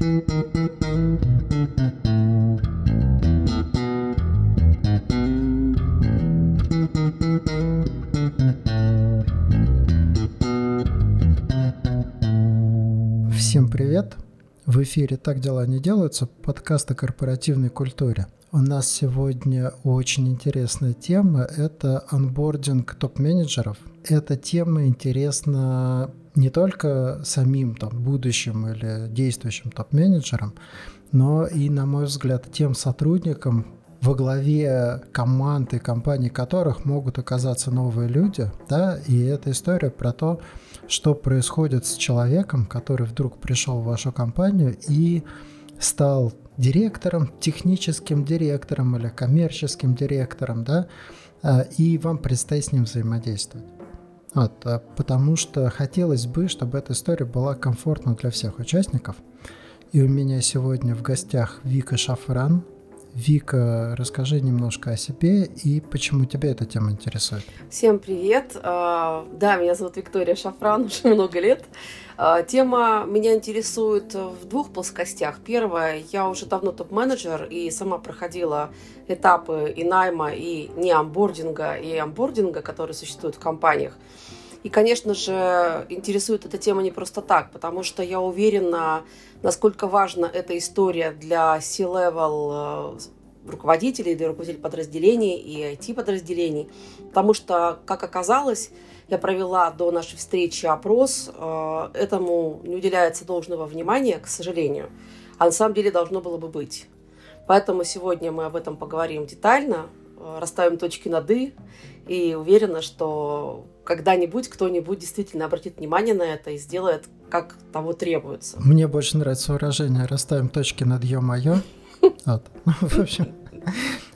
Всем привет! В эфире «Так дела не делаются» подкаст о корпоративной культуре. У нас сегодня очень интересная тема – это анбординг топ-менеджеров. Эта тема интересна не только самим там, будущим или действующим топ-менеджерам, но и, на мой взгляд, тем сотрудникам, во главе команд и компаний которых могут оказаться новые люди, да, и эта история про то, что происходит с человеком, который вдруг пришел в вашу компанию и стал директором, техническим директором или коммерческим директором, да, а, и вам предстоит с ним взаимодействовать. Вот, а, потому что хотелось бы, чтобы эта история была комфортна для всех участников. И у меня сегодня в гостях Вика Шафран, Вика, расскажи немножко о себе и почему тебя эта тема интересует. Всем привет. А, да, меня зовут Виктория Шафран, уже много лет. А, тема меня интересует в двух плоскостях. Первое, я уже давно топ-менеджер и сама проходила этапы и найма, и не амбординга, и амбординга, которые существуют в компаниях. И, конечно же, интересует эта тема не просто так, потому что я уверена, насколько важна эта история для C-level э, руководителей, для руководителей подразделений и IT-подразделений. Потому что, как оказалось, я провела до нашей встречи опрос, э, этому не уделяется должного внимания, к сожалению, а на самом деле должно было бы быть. Поэтому сегодня мы об этом поговорим детально, расставим точки над «и», и уверена, что когда-нибудь кто-нибудь действительно обратит внимание на это и сделает, как того требуется. Мне больше нравится выражение «расставим точки над ё-моё». Вот. В общем,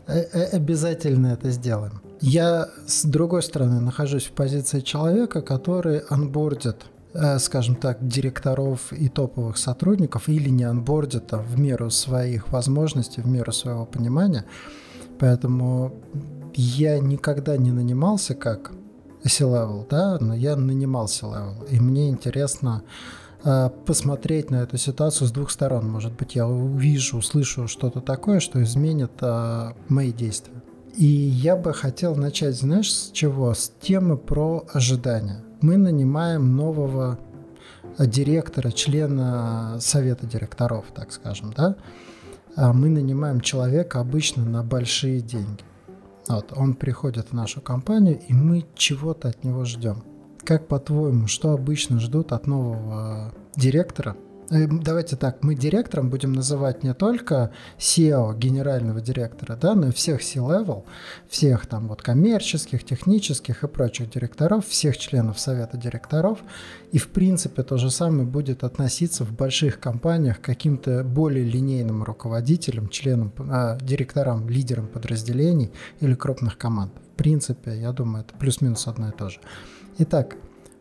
э, э, обязательно это сделаем. Я, с другой стороны, нахожусь в позиции человека, который анбордит э, скажем так, директоров и топовых сотрудников или не анбордит а в меру своих возможностей, в меру своего понимания. Поэтому я никогда не нанимался как C-level, да, но я нанимался level. И мне интересно э, посмотреть на эту ситуацию с двух сторон. Может быть, я увижу, услышу что-то такое, что изменит э, мои действия. И я бы хотел начать, знаешь, с чего? С темы про ожидания. Мы нанимаем нового директора, члена совета директоров, так скажем, да? А мы нанимаем человека обычно на большие деньги. Вот, он приходит в нашу компанию, и мы чего-то от него ждем. Как по-твоему, что обычно ждут от нового директора давайте так, мы директором будем называть не только SEO, генерального директора, да, но и всех C-level, всех там вот коммерческих, технических и прочих директоров, всех членов совета директоров. И в принципе то же самое будет относиться в больших компаниях к каким-то более линейным руководителям, членам, э, директорам, лидерам подразделений или крупных команд. В принципе, я думаю, это плюс-минус одно и то же. Итак,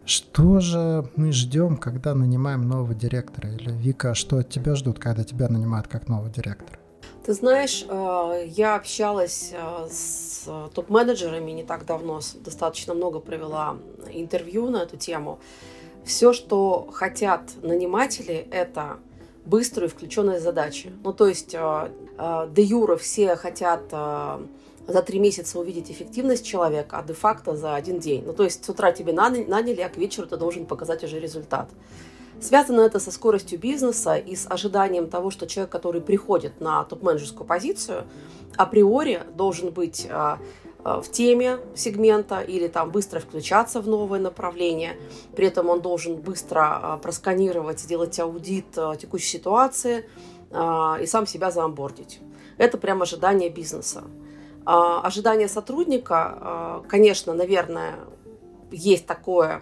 что же мы ждем, когда нанимаем нового директора? Или, Вика, что от тебя ждут, когда тебя нанимают как нового директора? Ты знаешь, э, я общалась э, с топ-менеджерами не так давно, достаточно много провела интервью на эту тему. Все, что хотят наниматели, это быстрые включенные задачи. Ну, то есть, э, де юра все хотят за три месяца увидеть эффективность человека, а де-факто за один день. Ну, то есть с утра тебе наняли, а к вечеру ты должен показать уже результат. Связано это со скоростью бизнеса и с ожиданием того, что человек, который приходит на топ-менеджерскую позицию, априори должен быть а, а, в теме сегмента или там быстро включаться в новое направление. При этом он должен быстро а, просканировать, сделать аудит текущей ситуации и сам себя заамбордить. Это прям ожидание бизнеса. А, ожидание сотрудника, а, конечно, наверное, есть такое,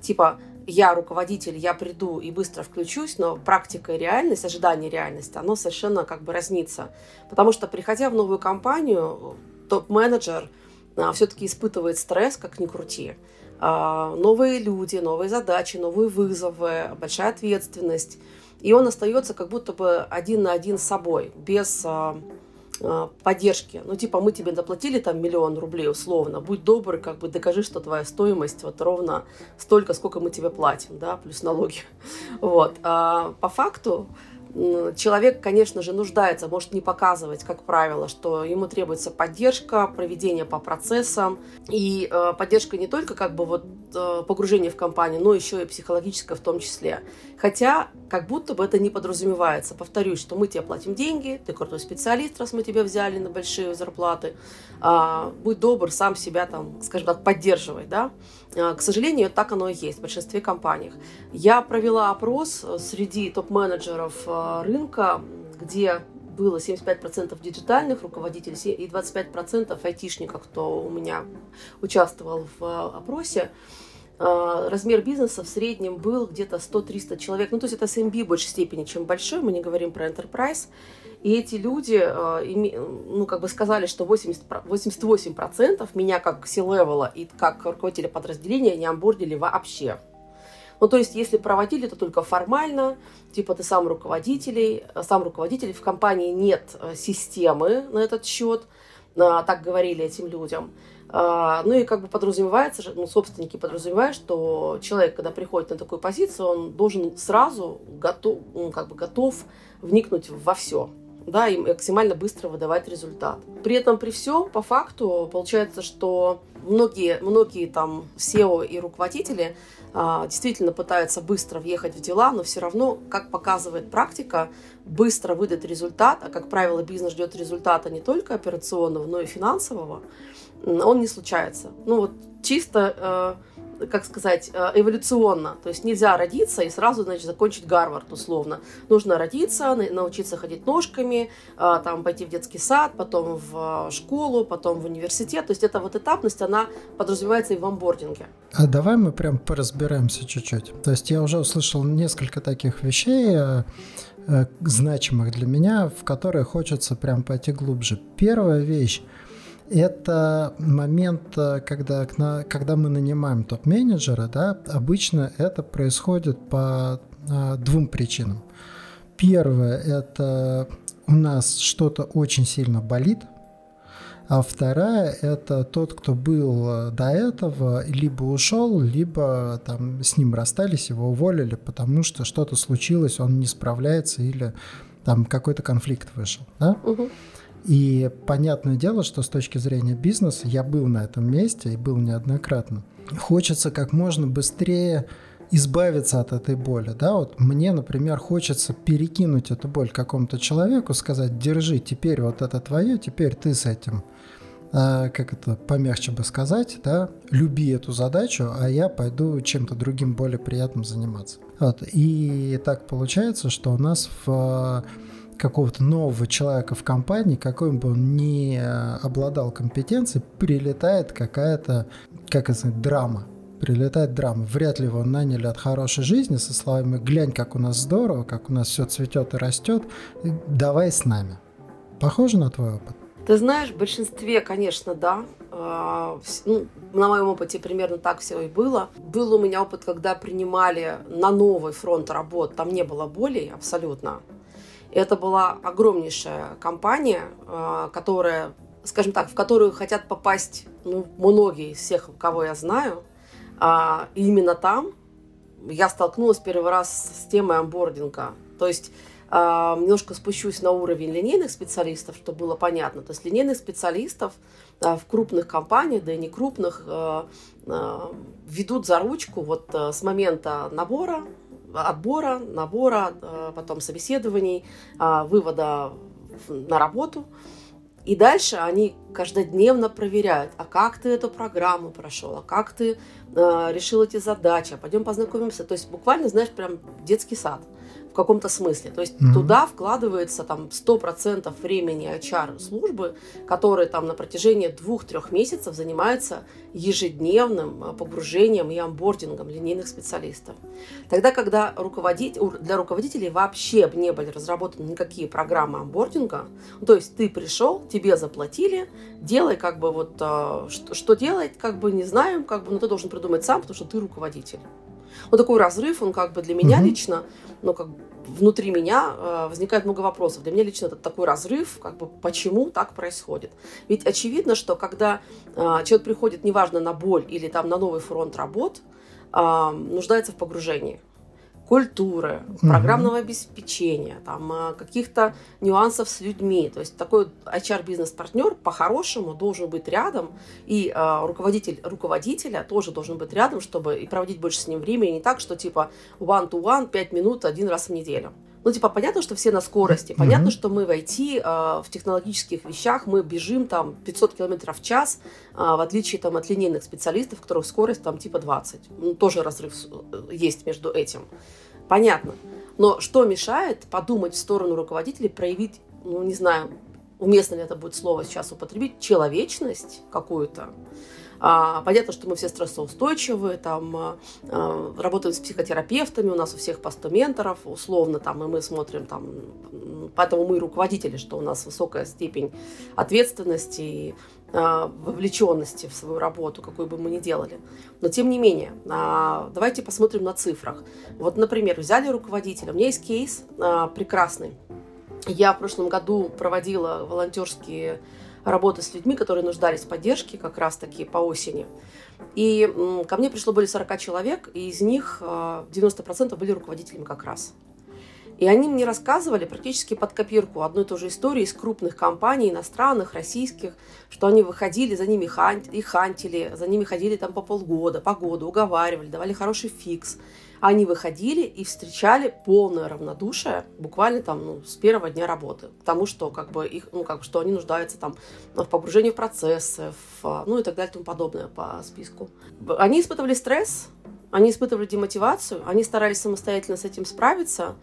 типа, я руководитель, я приду и быстро включусь, но практика и реальность, ожидание и реальность, оно совершенно как бы разнится. Потому что, приходя в новую компанию, топ-менеджер а, все-таки испытывает стресс, как ни крути. Новые люди, новые задачи, новые вызовы, большая ответственность. И он остается как будто бы один на один с собой, без поддержки. Ну, типа, мы тебе заплатили там миллион рублей условно, будь добр, как бы докажи, что твоя стоимость вот ровно столько, сколько мы тебе платим, да, плюс налоги. Вот. А по факту человек, конечно же, нуждается, может не показывать, как правило, что ему требуется поддержка, проведение по процессам. И э, поддержка не только как бы вот э, погружение в компанию, но еще и психологическая в том числе. Хотя как будто бы это не подразумевается. Повторюсь, что мы тебе платим деньги, ты крутой специалист, раз мы тебя взяли на большие зарплаты. А, будь добр, сам себя там, скажем так, поддерживай, да. А, к сожалению, так оно и есть в большинстве компаний. Я провела опрос среди топ-менеджеров а, рынка, где было 75% диджитальных руководителей и 25% айтишников, кто у меня участвовал в а, опросе. Размер бизнеса в среднем был где-то 100-300 человек. Ну, то есть это SMB в большей степени, чем большой. Мы не говорим про enterprise. И эти люди, ну, как бы сказали, что 80, 88% меня как C-левела и как руководителя подразделения не амбордили вообще. Ну, то есть, если проводили, то только формально, типа ты сам руководитель, сам руководитель, в компании нет э, системы на этот счет, а, так говорили этим людям. А, ну и как бы подразумевается, ну, собственники подразумевают, что человек, когда приходит на такую позицию, он должен сразу готов, ну, как бы готов вникнуть во все да, и максимально быстро выдавать результат. При этом, при всем, по факту, получается, что многие, многие там SEO и руководители действительно пытаются быстро въехать в дела, но все равно, как показывает практика, быстро выдать результат, а как правило бизнес ждет результата не только операционного, но и финансового, он не случается. Ну вот чисто э, как сказать, э, эволюционно. То есть нельзя родиться и сразу, значит, закончить Гарвард условно. Нужно родиться, научиться ходить ножками, э, там, пойти в детский сад, потом в школу, потом в университет. То есть эта вот этапность, она подразумевается и в амбординге. А давай мы прям поразбираемся чуть-чуть. То есть я уже услышал несколько таких вещей, э, значимых для меня, в которые хочется прям пойти глубже. Первая вещь – это момент, э, когда, когда мы нанимаем топ-менеджера, да, обычно это происходит по а, двум причинам. Первое – это у нас что-то очень сильно болит, а вторая – это тот, кто был э, до этого, либо ушел, либо там с ним расстались, его уволили, потому что что-то случилось, он не справляется или там какой-то конфликт вышел. Да? Угу. И понятное дело, что с точки зрения бизнеса я был на этом месте и был неоднократно. Хочется как можно быстрее избавиться от этой боли, да, вот мне, например, хочется перекинуть эту боль какому-то человеку, сказать, держи, теперь вот это твое, теперь ты с этим, а, как это помягче бы сказать, да, люби эту задачу, а я пойду чем-то другим более приятным заниматься. Вот. И так получается, что у нас в какого-то нового человека в компании, какой бы он ни э, обладал компетенцией, прилетает какая-то, как это сказать, драма. Прилетает драма. Вряд ли его наняли от хорошей жизни со словами «глянь, как у нас здорово, как у нас все цветет и растет, давай с нами». Похоже на твой опыт? Ты знаешь, в большинстве, конечно, да. А, ну, на моем опыте примерно так все и было. Был у меня опыт, когда принимали на новый фронт работ, там не было болей абсолютно. Это была огромнейшая компания, а, которая, скажем так, в которую хотят попасть ну, многие из всех, кого я знаю. А, и именно там я столкнулась первый раз с темой амбординга. То есть а, немножко спущусь на уровень линейных специалистов, чтобы было понятно. То есть линейных специалистов в крупных компаниях, да и не крупных, ведут за ручку вот с момента набора отбора, набора, э, потом собеседований, а, вывода на работу. И дальше они каждодневно проверяют, а как ты эту программу прошел, а как ты э, решил эти задачи, а пойдем познакомимся. То есть буквально, знаешь, прям детский сад каком-то смысле. То есть mm-hmm. туда вкладывается там 100% времени HR-службы, которые там на протяжении двух-трех месяцев занимаются ежедневным э, погружением и амбордингом линейных специалистов. Тогда, когда руководить, для руководителей вообще не были разработаны никакие программы амбординга, то есть ты пришел, тебе заплатили, делай как бы вот, э, что, что делать, как бы не знаем, как бы, но ты должен придумать сам, потому что ты руководитель. Вот такой разрыв, он как бы для меня угу. лично, ну как внутри меня э, возникает много вопросов. Для меня лично это такой разрыв, как бы почему так происходит. Ведь очевидно, что когда э, человек приходит, неважно, на боль или там на новый фронт работ, э, нуждается в погружении. Культуры, программного обеспечения, там, э, каких-то нюансов с людьми. То есть такой HR-бизнес-партнер по-хорошему должен быть рядом, и э, руководитель руководителя тоже должен быть рядом, чтобы и проводить больше с ним времени. Не так, что типа one-to-one, 5 минут один раз в неделю. Ну, типа, понятно, что все на скорости, понятно, mm-hmm. что мы в IT, э, в технологических вещах, мы бежим там 500 километров в час, э, в отличие там от линейных специалистов, у которых скорость там типа 20. Ну, тоже разрыв э, есть между этим. Понятно. Но что мешает подумать в сторону руководителей, проявить, ну, не знаю, уместно ли это будет слово сейчас употребить, человечность какую-то, а, понятно, что мы все стрессоустойчивые, там, а, а, работаем с психотерапевтами, у нас у всех постументоров, условно, там, и мы смотрим, там, поэтому мы руководители, что у нас высокая степень ответственности и а, вовлеченности в свою работу, какую бы мы ни делали. Но тем не менее, а, давайте посмотрим на цифрах. Вот, например, взяли руководителя. У меня есть кейс а, прекрасный. Я в прошлом году проводила волонтерские работы с людьми, которые нуждались в поддержке как раз-таки по осени. И ко мне пришло более 40 человек, и из них 90% были руководителями как раз. И они мне рассказывали практически под копирку одной и той же истории из крупных компаний, иностранных, российских, что они выходили, за ними хант, и хантили, за ними ходили там по полгода, по году, уговаривали, давали хороший фикс. Они выходили и встречали полное равнодушие буквально там ну, с первого дня работы к тому, что как бы их, ну как бы что они нуждаются там в погружении в процессы, в, ну и так далее и тому подобное по списку. Они испытывали стресс, они испытывали демотивацию, они старались самостоятельно с этим справиться.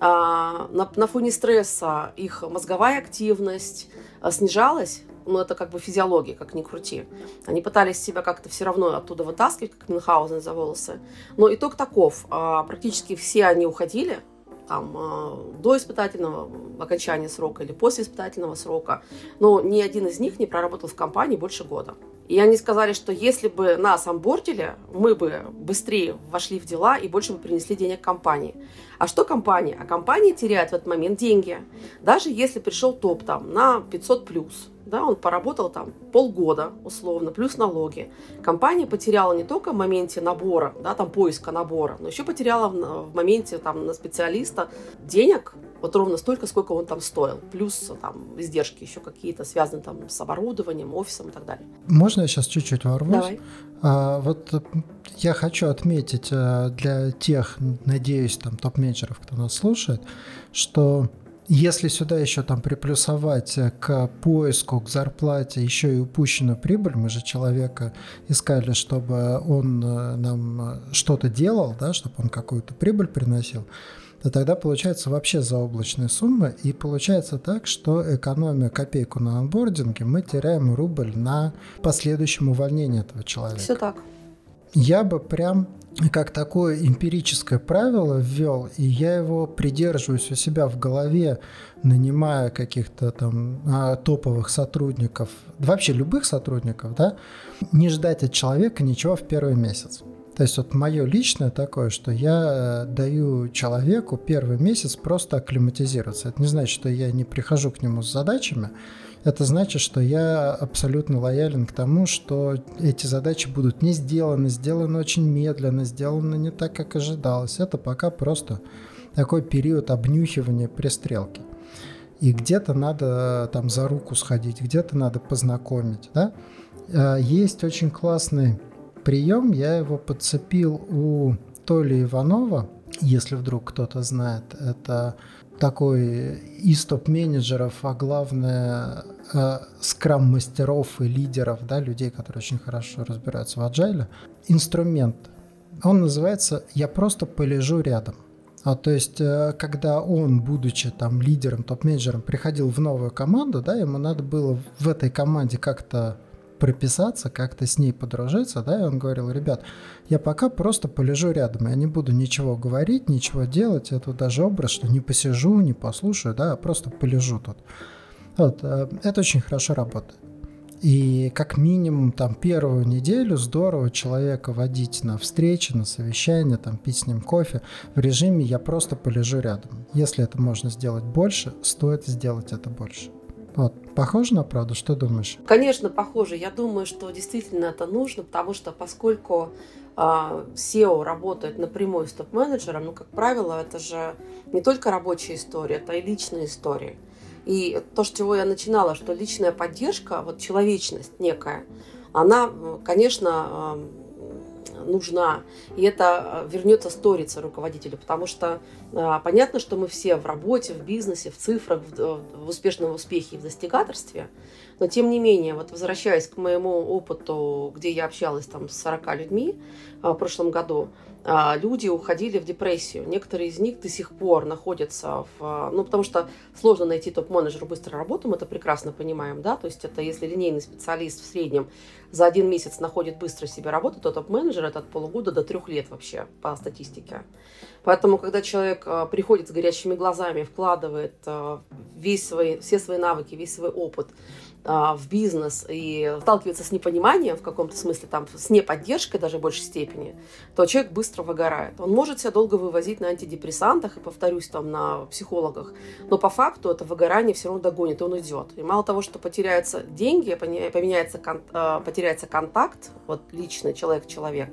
А, на, на фоне стресса их мозговая активность а, снижалась, ну, это как бы физиология, как ни крути. Они пытались себя как-то все равно оттуда вытаскивать, как Мюнхгаузен за волосы. Но итог таков. А, практически все они уходили, там, до испытательного окончания срока или после испытательного срока, но ни один из них не проработал в компании больше года. И они сказали, что если бы нас амбордили, мы бы быстрее вошли в дела и больше бы принесли денег компании. А что компания? А компания теряет в этот момент деньги. Даже если пришел топ там на 500 плюс, да, он поработал там полгода условно, плюс налоги. Компания потеряла не только в моменте набора, да, там поиска набора, но еще потеряла в, в моменте там на специалиста денег, вот ровно столько, сколько он там стоил. Плюс там издержки еще какие-то, связанные там с оборудованием, офисом и так далее. Можно я сейчас чуть-чуть ворвусь? Давай. А, вот э, я хочу отметить э, для тех, надеюсь, там топ-менеджеров, кто нас слушает, что если сюда еще там приплюсовать э, к поиску, к зарплате еще и упущенную прибыль, мы же человека искали, чтобы он нам что-то делал, да, чтобы он какую-то прибыль приносил, то тогда получается вообще заоблачная сумма. И получается так, что экономия копейку на анбординге, мы теряем рубль на последующем увольнении этого человека. Все так. Я бы прям как такое эмпирическое правило ввел, и я его придерживаюсь у себя в голове, нанимая каких-то там а, топовых сотрудников, вообще любых сотрудников, да, не ждать от человека ничего в первый месяц. То есть вот мое личное такое, что я э, даю человеку первый месяц просто акклиматизироваться. Это не значит, что я не прихожу к нему с задачами. Это значит, что я абсолютно лоялен к тому, что эти задачи будут не сделаны, сделаны очень медленно, сделаны не так, как ожидалось. Это пока просто такой период обнюхивания пристрелки. И где-то надо там за руку сходить, где-то надо познакомить. Да? Э, есть очень классный прием, я его подцепил у Толи Иванова, если вдруг кто-то знает, это такой из топ-менеджеров, а главное э, скрам-мастеров и лидеров, да, людей, которые очень хорошо разбираются в agile, инструмент. Он называется «Я просто полежу рядом». А, то есть, э, когда он, будучи там лидером, топ-менеджером, приходил в новую команду, да, ему надо было в этой команде как-то прописаться, как-то с ней подружиться, да, и он говорил, ребят, я пока просто полежу рядом, я не буду ничего говорить, ничего делать, это даже образ, что не посижу, не послушаю, да, а просто полежу тут. Вот, э, это очень хорошо работает. И как минимум там первую неделю здорово человека водить на встречи, на совещания, там пить с ним кофе в режиме «я просто полежу рядом». Если это можно сделать больше, стоит сделать это больше. Вот, похоже на правду? Что думаешь? Конечно, похоже. Я думаю, что действительно это нужно, потому что поскольку а, SEO работает напрямую с топ-менеджером, ну, как правило, это же не только рабочая история, это и личная история. И то, с чего я начинала, что личная поддержка, вот человечность некая, она, конечно, нужна. И это э, вернется сториться руководителю, потому что э, понятно, что мы все в работе, в бизнесе, в цифрах, в, э, в успешном успехе и в достигаторстве, но тем не менее, вот возвращаясь к моему опыту, где я общалась там с 40 людьми в прошлом году, а, люди уходили в депрессию. Некоторые из них до сих пор находятся в... Ну, потому что сложно найти топ-менеджеру быстро работу, мы это прекрасно понимаем, да, то есть это если линейный специалист в среднем за один месяц находит быстро себе работу, то топ-менеджер это от полугода до трех лет вообще по статистике. Поэтому, когда человек а, приходит с горящими глазами, вкладывает а, весь свои, все свои навыки, весь свой опыт, а, в бизнес и сталкивается с непониманием в каком-то смысле, там, с неподдержкой даже в большей степени, то человек быстро выгорает. Он может себя долго вывозить на антидепрессантах и, повторюсь, там, на психологах, но по факту это выгорание все равно догонит, и он идет. И мало того, что потеряются деньги, поменяется, а, потеряется контакт, вот личный человек-человек,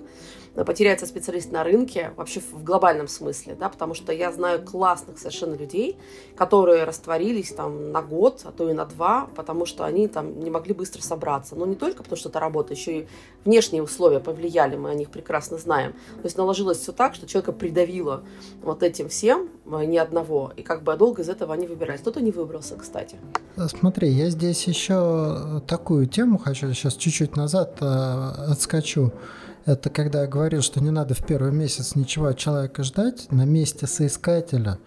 потеряется специалист на рынке, вообще в глобальном смысле, да, потому что я знаю классных совершенно людей, которые растворились там на год, а то и на два, потому что они там не могли быстро собраться. Но не только потому, что это работа, еще и внешние условия повлияли, мы о них прекрасно знаем. То есть наложилось все так, что человека придавило вот этим всем, э, ни одного, и как бы долго из этого они выбирались. Кто-то не выбрался, кстати. Смотри, я здесь еще такую тему хочу, сейчас чуть-чуть назад э, отскочу. Это когда я говорил, что не надо в первый месяц ничего от человека ждать, на месте соискателя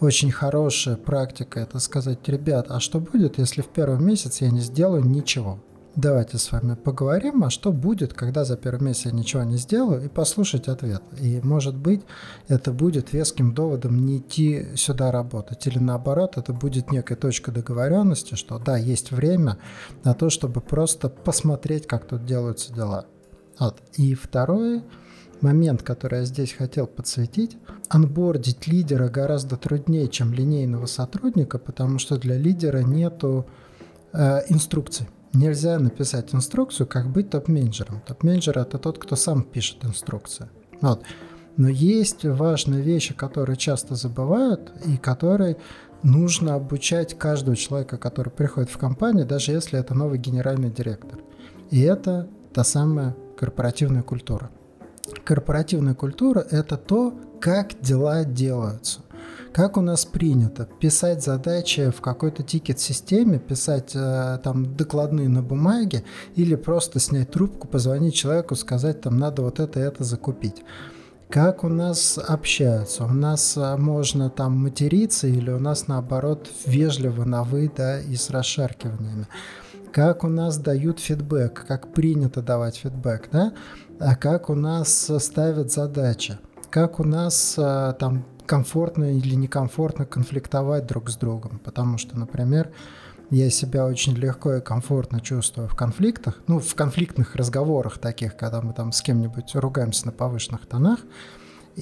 очень хорошая практика это сказать, ребят, а что будет, если в первый месяц я не сделаю ничего? Давайте с вами поговорим, а что будет, когда за первый месяц я ничего не сделаю, и послушать ответ. И, может быть, это будет веским доводом не идти сюда работать. Или наоборот, это будет некая точка договоренности, что да, есть время на то, чтобы просто посмотреть, как тут делаются дела. Вот. И второй момент, который я здесь хотел подсветить, анбордить лидера гораздо труднее, чем линейного сотрудника, потому что для лидера нету э, инструкций. Нельзя написать инструкцию, как быть топ-менеджером. Топ-менеджер это тот, кто сам пишет инструкцию. Вот. Но есть важные вещи, которые часто забывают и которые нужно обучать каждого человека, который приходит в компанию, даже если это новый генеральный директор. И это та самая корпоративная культура. Корпоративная культура – это то, как дела делаются. Как у нас принято писать задачи в какой-то тикет-системе, писать э, там докладные на бумаге или просто снять трубку, позвонить человеку, сказать там надо вот это и это закупить. Как у нас общаются? У нас э, можно там материться или у нас наоборот вежливо на вы, да, и с расшаркиваниями как у нас дают фидбэк, как принято давать фидбэк, да, а как у нас ставят задачи, как у нас а, там комфортно или некомфортно конфликтовать друг с другом, потому что, например, я себя очень легко и комфортно чувствую в конфликтах, ну, в конфликтных разговорах таких, когда мы там с кем-нибудь ругаемся на повышенных тонах,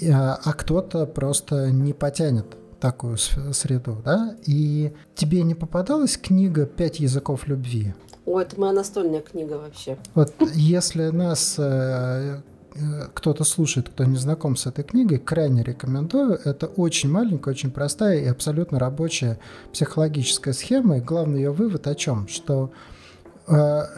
а, а кто-то просто не потянет такую среду, да, и тебе не попадалась книга «Пять языков любви»? О, это моя настольная книга вообще. Вот если нас э, э, кто-то слушает, кто не знаком с этой книгой, крайне рекомендую. Это очень маленькая, очень простая и абсолютно рабочая психологическая схема. И главный ее вывод о чем? Что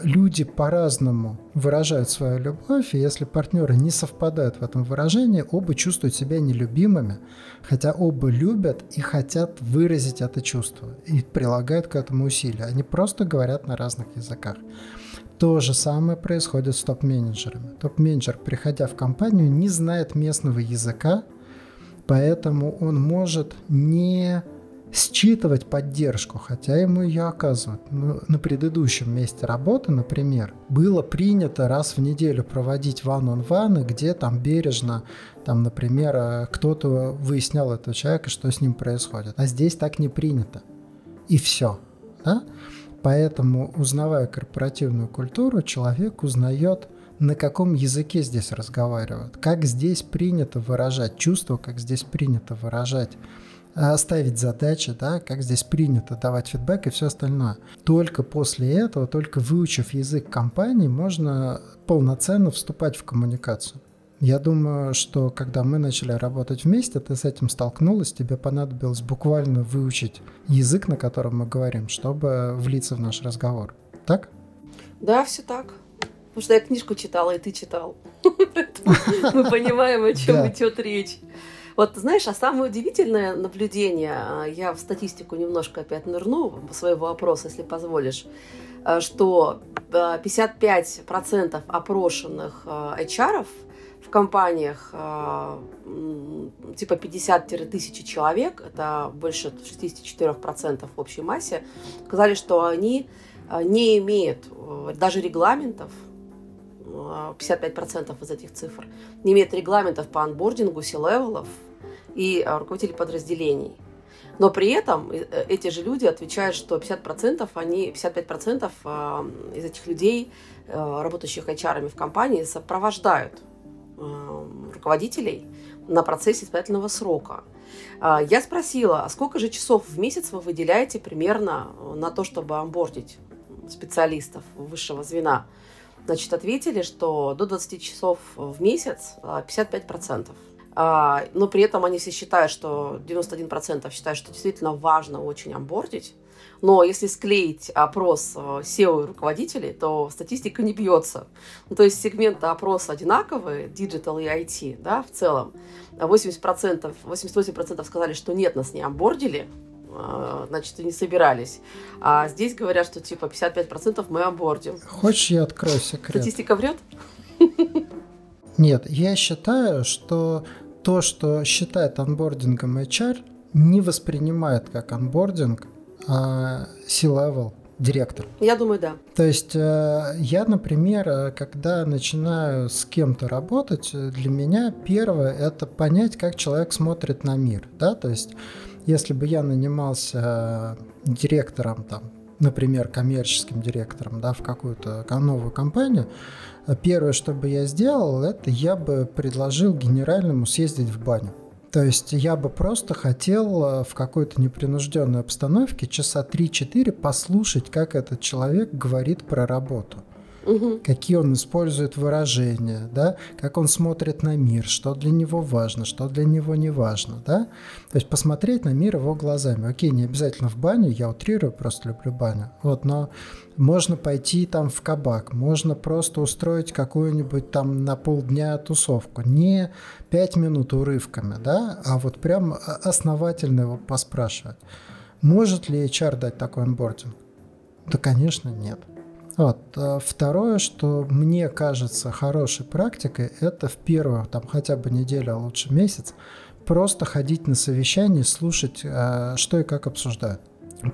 люди по-разному выражают свою любовь, и если партнеры не совпадают в этом выражении, оба чувствуют себя нелюбимыми, хотя оба любят и хотят выразить это чувство, и прилагают к этому усилия. Они просто говорят на разных языках. То же самое происходит с топ-менеджерами. Топ-менеджер, приходя в компанию, не знает местного языка, поэтому он может не считывать поддержку, хотя ему ее оказывают. Ну, на предыдущем месте работы, например, было принято раз в неделю проводить ван-он-ваны, где там бережно, там, например, э, кто-то выяснял этого человека, что с ним происходит. А здесь так не принято. И все. Да? Поэтому, узнавая корпоративную культуру, человек узнает, на каком языке здесь разговаривают, как здесь принято выражать чувства, как здесь принято выражать ставить задачи, да, как здесь принято давать фидбэк и все остальное. Только после этого, только выучив язык компании, можно полноценно вступать в коммуникацию. Я думаю, что когда мы начали работать вместе, ты с этим столкнулась, тебе понадобилось буквально выучить язык, на котором мы говорим, чтобы влиться в наш разговор. Так? Да, все так. Потому что я книжку читала, и ты читал. Мы понимаем, о чем идет речь. Вот, знаешь, а самое удивительное наблюдение, а, я в статистику немножко опять нырну по своему вопросу, если позволишь, а, что 55% а, опрошенных HR в компаниях типа 50-1000 человек, это больше 64% в общей массе, сказали, что они не имеют даже регламентов 55% из этих цифр, не имеет регламентов по онбордингу, C-level ов и а, руководителей подразделений. Но при этом э, эти же люди отвечают, что 50%, они, 55% а, из этих людей, э, работающих HR в компании, сопровождают э, руководителей на процессе испытательного срока. А, я спросила, а сколько же часов в месяц вы выделяете примерно на то, чтобы амбордить специалистов высшего звена? Значит, ответили, что до 20 часов в месяц 55%. А, но при этом они все считают, что 91% считают, что действительно важно очень амбордить. Но если склеить опрос SEO и руководителей, то статистика не бьется. Ну, то есть сегменты опроса одинаковые, digital и IT, да, в целом. 80%, 88% сказали, что нет, нас не амбордили, а, значит, и не собирались. А здесь говорят, что типа 55% мы абордим. Хочешь, я открою секрет? Статистика врет? Нет, я считаю, что то, что считает анбордингом HR, не воспринимает как анбординг а C-level директор. Я думаю, да. То есть э, я, например, э, когда начинаю с кем-то работать, для меня первое это понять, как человек смотрит на мир, да, то есть если бы я нанимался директором, там, например, коммерческим директором да, в какую-то новую компанию, первое, что бы я сделал, это я бы предложил генеральному съездить в баню. То есть я бы просто хотел э, в какой-то непринужденной обстановке часа 3-4 послушать, как этот человек говорит про работу угу. какие он использует выражения, да, как он смотрит на мир, что для него важно, что для него не важно, да. То есть посмотреть на мир его глазами. Окей, не обязательно в баню, я утрирую, просто люблю баню. Вот, но можно пойти там в кабак, можно просто устроить какую-нибудь там на полдня тусовку. Не пять минут урывками, да, а вот прям основательно его поспрашивать. Может ли HR дать такой анбординг? Да, конечно, нет. Вот. А второе, что мне кажется хорошей практикой, это в первую, там хотя бы неделю, а лучше месяц, просто ходить на совещание, слушать, а, что и как обсуждают.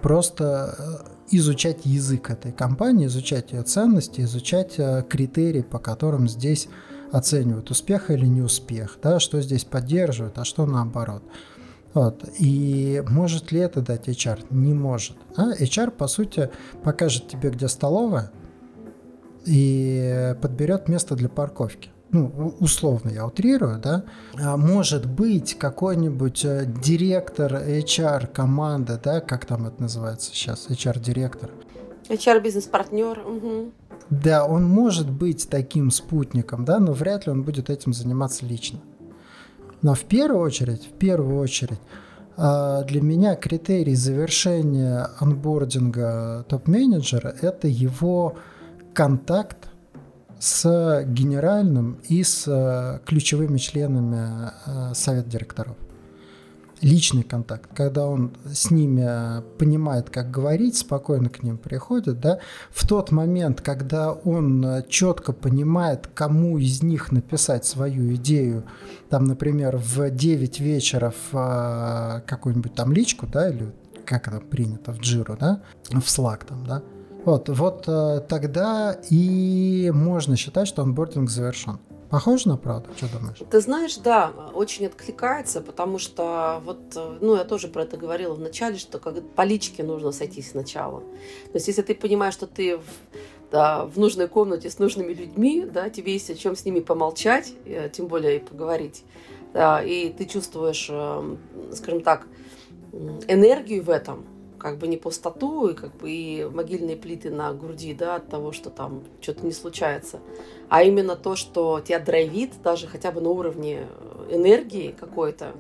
Просто э, изучать язык этой компании, изучать ее ценности, изучать э, критерии, по которым здесь оценивают успех или неуспех, да, что здесь поддерживают, а что наоборот. Вот. И может ли это дать HR? Не может. А HR, по сути, покажет тебе, где столовая, и подберет место для парковки. Ну, условно я утрирую, да. А может быть, какой-нибудь э, директор HR команды, да, как там это называется сейчас, HR-директор. HR-бизнес-партнер. Угу. Да, он может быть таким спутником, да, но вряд ли он будет этим заниматься лично. Но в первую очередь, в первую очередь, а, для меня критерий завершения анбординга топ-менеджера – это его контакт с генеральным и с э, ключевыми членами э, совета директоров. Личный контакт, когда он с ними понимает, как говорить, спокойно к ним приходит, да, в тот момент, когда он четко понимает, кому из них написать свою идею, там, например, в 9 вечера в э, какую-нибудь там личку, да, или как это принято в Джиру, да, в Slack там, да, вот, вот э, тогда и можно считать, что онбординг завершен. Похоже на правду? Что думаешь? Ты знаешь, да, очень откликается, потому что вот, э, ну, я тоже про это говорила в начале, что как по личке нужно сойтись сначала. То есть, если ты понимаешь, что ты в, да, в нужной комнате с нужными людьми, да, тебе есть о чем с ними помолчать, э, тем более и поговорить, да, и ты чувствуешь, скажем так, энергию в этом, как бы не пустоту и как бы и могильные плиты на груди, да, от того, что там что-то не случается, а именно то, что тебя драйвит даже хотя бы на уровне энергии какой-то.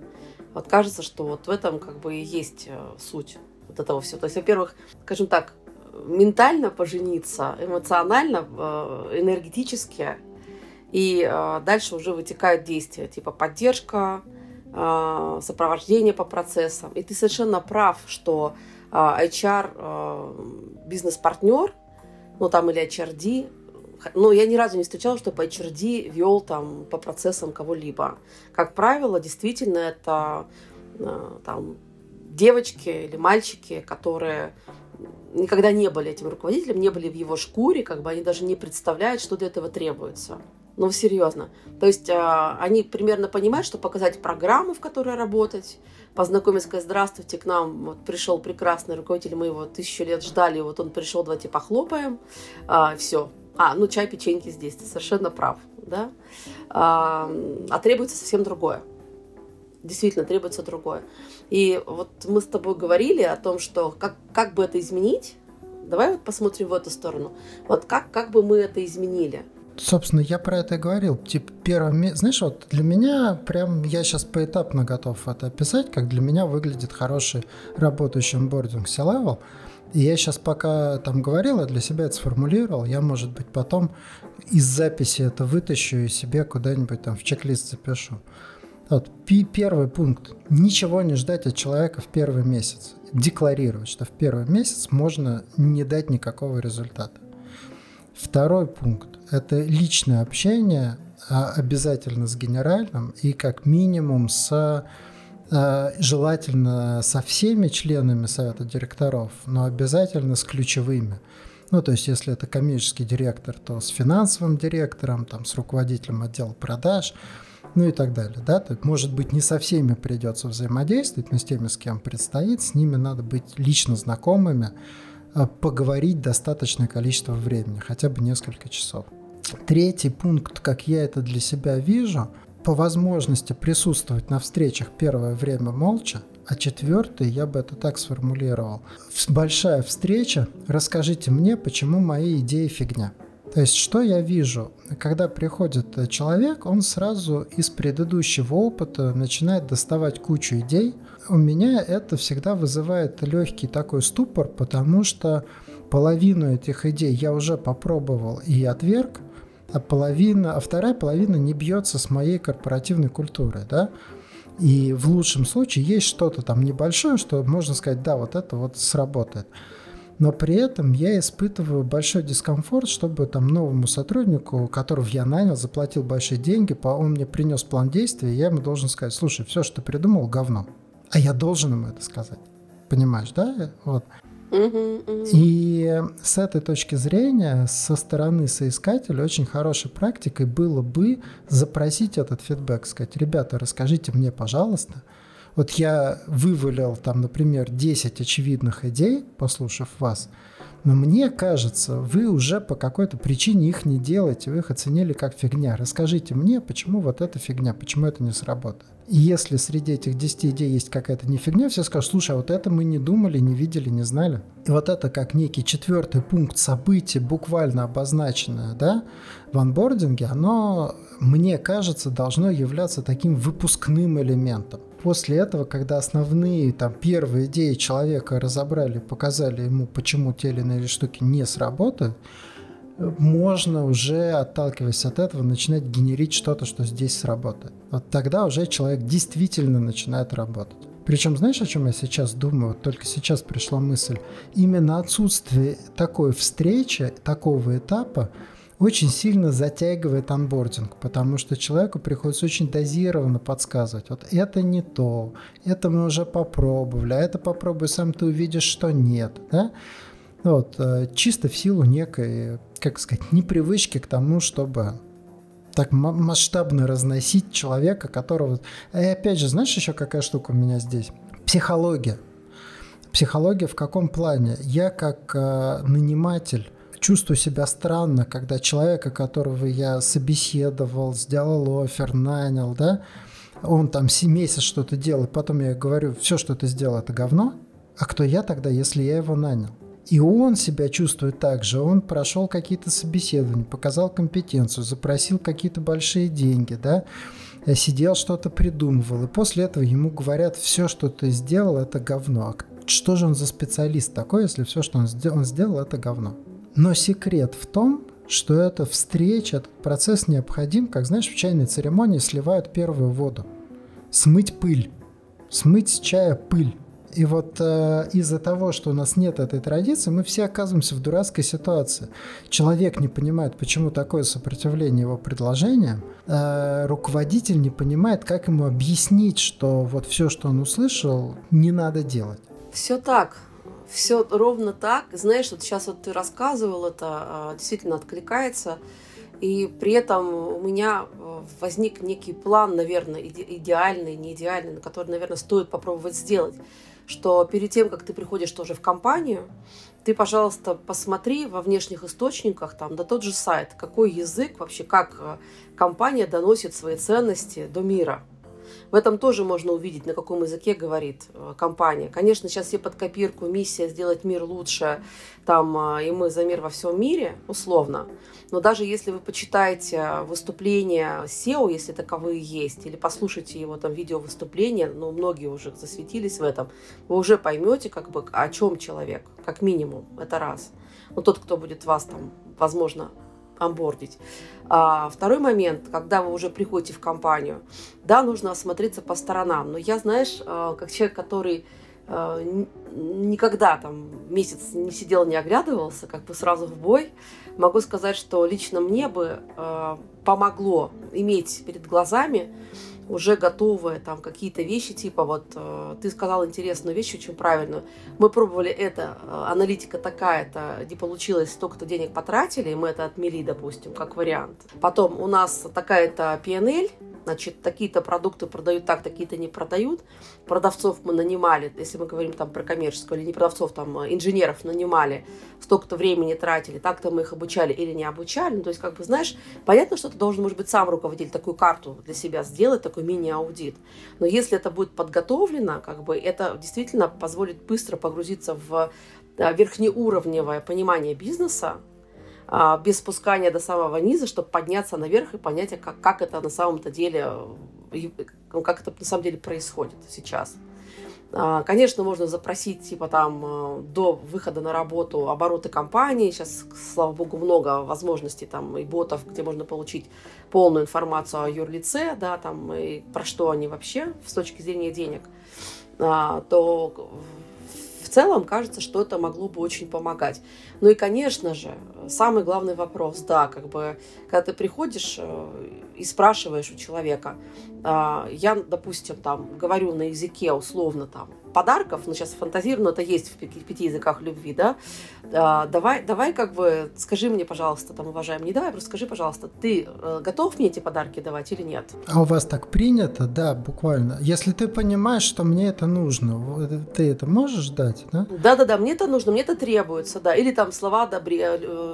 Вот кажется, что вот в этом как бы и есть э, суть вот этого всего. То есть, во-первых, скажем так, ментально пожениться, эмоционально, э, энергетически, и э, дальше уже вытекают действия, типа поддержка, сопровождение по процессам. И ты совершенно прав, что HR бизнес-партнер, ну там или HRD, ну, я ни разу не встречала, чтобы HRD вел там по процессам кого-либо. Как правило, действительно, это э, там девочки или мальчики, которые никогда не были этим руководителем, не были в его шкуре, как бы они даже не представляют, что для этого требуется. Ну, серьезно. То есть э, они примерно понимают, что показать программу, в которой работать, познакомиться, сказать, здравствуйте, к нам вот пришел прекрасный руководитель, мы его тысячу лет ждали, вот он пришел, давайте похлопаем. Э, все, а, ну чай, печеньки здесь, ты совершенно прав, да? А, а требуется совсем другое. Действительно, требуется другое. И вот мы с тобой говорили о том, что как, как бы это изменить. Давай вот посмотрим в эту сторону. Вот как, как бы мы это изменили? Собственно, я про это и говорил. Типа, первое, знаешь, вот для меня прям, я сейчас поэтапно готов это описать, как для меня выглядит хороший работающий онбординг C-Level – и я сейчас пока там говорил, я для себя это сформулировал, я, может быть, потом из записи это вытащу и себе куда-нибудь там в чек-лист запишу. Вот, первый пункт. Ничего не ждать от человека в первый месяц. Декларировать, что в первый месяц можно не дать никакого результата. Второй пункт – это личное общение а, обязательно с генеральным и как минимум с Э, желательно со всеми членами совета директоров, но обязательно с ключевыми. Ну, то есть, если это коммерческий директор, то с финансовым директором, там, с руководителем отдела продаж, ну и так далее. Да? То есть, может быть, не со всеми придется взаимодействовать, но с теми, с кем предстоит, с ними надо быть лично знакомыми, э, поговорить достаточное количество времени, хотя бы несколько часов. Третий пункт, как я это для себя вижу – по возможности присутствовать на встречах первое время молча, а четвертый, я бы это так сформулировал. Большая встреча, расскажите мне, почему мои идеи фигня. То есть, что я вижу? Когда приходит человек, он сразу из предыдущего опыта начинает доставать кучу идей. У меня это всегда вызывает легкий такой ступор, потому что половину этих идей я уже попробовал и отверг, а половина, а вторая половина не бьется с моей корпоративной культурой, да. И в лучшем случае есть что-то там небольшое, что можно сказать, да, вот это вот сработает. Но при этом я испытываю большой дискомфорт, чтобы там новому сотруднику, которого я нанял, заплатил большие деньги, он мне принес план действий, я ему должен сказать, слушай, все, что ты придумал, говно. А я должен ему это сказать. Понимаешь, да? Вот. И с этой точки зрения, со стороны соискателя, очень хорошей практикой было бы запросить этот фидбэк, сказать, ребята, расскажите мне, пожалуйста, вот я вывалил там, например, 10 очевидных идей, послушав вас, но мне кажется, вы уже по какой-то причине их не делаете, вы их оценили как фигня. Расскажите мне, почему вот эта фигня, почему это не сработает. И если среди этих 10 идей есть какая-то не фигня, все скажут, слушай, а вот это мы не думали, не видели, не знали. И вот это как некий четвертый пункт событий, буквально обозначенное, да, в анбординге, оно, мне кажется, должно являться таким выпускным элементом. После этого, когда основные там первые идеи человека разобрали, показали ему, почему те или иные штуки не сработают, можно уже, отталкиваясь от этого, начинать генерить что-то, что здесь сработает. Вот тогда уже человек действительно начинает работать. Причем, знаешь, о чем я сейчас думаю? Только сейчас пришла мысль. Именно отсутствие такой встречи, такого этапа очень сильно затягивает анбординг, потому что человеку приходится очень дозированно подсказывать. Вот это не то, это мы уже попробовали, а это попробуй сам, ты увидишь, что нет. Да? Вот, э, чисто в силу некой как сказать, непривычки к тому, чтобы так масштабно разносить человека, которого... И опять же, знаешь еще какая штука у меня здесь? Психология. Психология в каком плане? Я как э, наниматель чувствую себя странно, когда человека, которого я собеседовал, сделал офер, нанял, да, он там месяц что-то делал, потом я говорю, все, что ты сделал, это говно, а кто я тогда, если я его нанял? И он себя чувствует так же. Он прошел какие-то собеседования, показал компетенцию, запросил какие-то большие деньги, да, сидел, что-то придумывал. И после этого ему говорят, все, что ты сделал, это говно. А что же он за специалист такой, если все, что он сделал, он сделал, это говно? Но секрет в том, что эта встреча, этот процесс необходим, как, знаешь, в чайной церемонии сливают первую воду. Смыть пыль. Смыть с чая пыль. И вот э, из-за того, что у нас нет этой традиции, мы все оказываемся в дурацкой ситуации. Человек не понимает, почему такое сопротивление его предложениям. Э, руководитель не понимает, как ему объяснить, что вот все, что он услышал, не надо делать. Все так. Все ровно так. Знаешь, вот сейчас вот ты рассказывал, это э, действительно откликается. И при этом у меня э, возник некий план, наверное, иде- идеальный, не идеальный, который, наверное, стоит попробовать сделать что перед тем, как ты приходишь тоже в компанию, ты, пожалуйста, посмотри во внешних источниках, там, да тот же сайт, какой язык вообще, как э, компания доносит свои ценности до мира – в этом тоже можно увидеть, на каком языке говорит э, компания. Конечно, сейчас все под копирку, миссия сделать мир лучше, там, э, и мы за мир во всем мире, условно. Но даже если вы почитаете выступления SEO, если таковые есть, или послушайте его там видео выступления, ну, многие уже засветились в этом, вы уже поймете, как бы, о чем человек, как минимум, это раз. Но тот, кто будет вас там, возможно, амбордить. А второй момент, когда вы уже приходите в компанию, да, нужно осмотреться по сторонам. Но я, знаешь, а, как человек, который а, никогда там месяц не сидел, не оглядывался, как бы сразу в бой, могу сказать, что лично мне бы а, помогло иметь перед глазами уже готовые там какие-то вещи, типа вот э, ты сказал интересную вещь, очень правильную. Мы пробовали это, э, аналитика такая-то, не получилось, столько-то денег потратили, и мы это отмели, допустим, как вариант. Потом у нас такая-то PNL, значит, такие-то продукты продают так, такие-то не продают. Продавцов мы нанимали, если мы говорим там про коммерческую, или не продавцов, там э, инженеров нанимали, столько-то времени тратили, так-то мы их обучали или не обучали. Ну, то есть, как бы, знаешь, понятно, что ты должен, может быть, сам руководитель такую карту для себя сделать, такой мини-аудит. Но если это будет подготовлено, как бы, это действительно позволит быстро погрузиться в э, верхнеуровневое понимание бизнеса, без спускания до самого низа, чтобы подняться наверх и понять, а как, как это на самом-то деле, ну, как это на самом деле происходит сейчас. А, конечно, можно запросить, типа, там, до выхода на работу обороты компании. Сейчас, слава богу, много возможностей, там, и ботов, где можно получить полную информацию о юрлице, да, там, и про что они вообще с точки зрения денег. То целом кажется, что это могло бы очень помогать. Ну и, конечно же, самый главный вопрос, да, как бы, когда ты приходишь э, и спрашиваешь у человека, а, я, допустим, там, говорю на языке условно там, подарков, ну сейчас фантазирую, но это есть в пяти языках любви, да, а, давай, давай как бы скажи мне, пожалуйста, там, уважаемый, не давай, просто скажи, пожалуйста, ты э, готов мне эти подарки давать или нет? А у вас так принято, да, буквально. Если ты понимаешь, что мне это нужно, ты это можешь дать, да? Да-да-да, мне это нужно, мне это требуется, да, или там слова одобрения, э,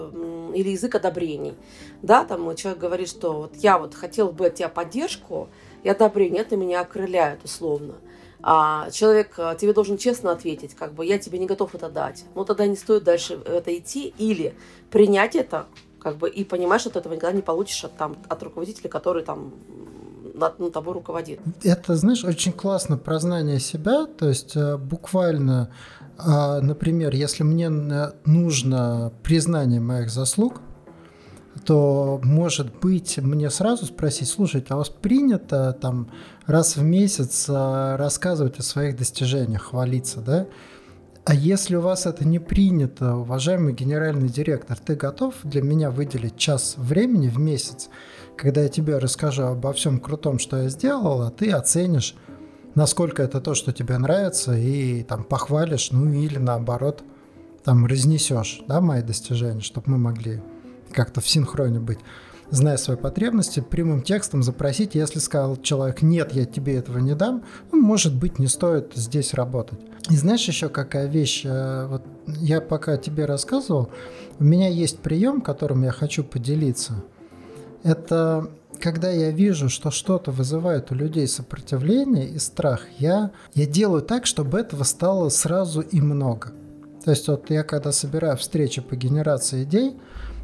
или язык одобрений, да, там человек говорит, что вот я вот хотел бы от тебя поддержку, и одобрение, это меня окрыляет условно а человек а, тебе должен честно ответить, как бы я тебе не готов это дать. Ну тогда не стоит дальше это идти или принять это, как бы и понимать, что ты этого никогда не получишь от, там, от руководителя, который там ну, тобой руководит. Это, знаешь, очень классно про знание себя, то есть э, буквально, например, если мне нужно признание моих заслуг, то, может быть, мне сразу спросить, слушайте, а у вас принято там раз в месяц а, рассказывать о своих достижениях, хвалиться, да? А если у вас это не принято, уважаемый генеральный директор, ты готов для меня выделить час времени в месяц, когда я тебе расскажу обо всем крутом, что я сделал, а ты оценишь, насколько это то, что тебе нравится, и там похвалишь, ну или наоборот, там разнесешь, да, мои достижения, чтобы мы могли как-то в синхроне быть, зная свои потребности, прямым текстом запросить, если сказал человек, нет, я тебе этого не дам, ну, может быть, не стоит здесь работать. И знаешь еще какая вещь, э, вот я пока тебе рассказывал, у меня есть прием, которым я хочу поделиться. Это когда я вижу, что что-то вызывает у людей сопротивление и страх, я, я делаю так, чтобы этого стало сразу и много. То есть вот я когда собираю встречи по генерации идей,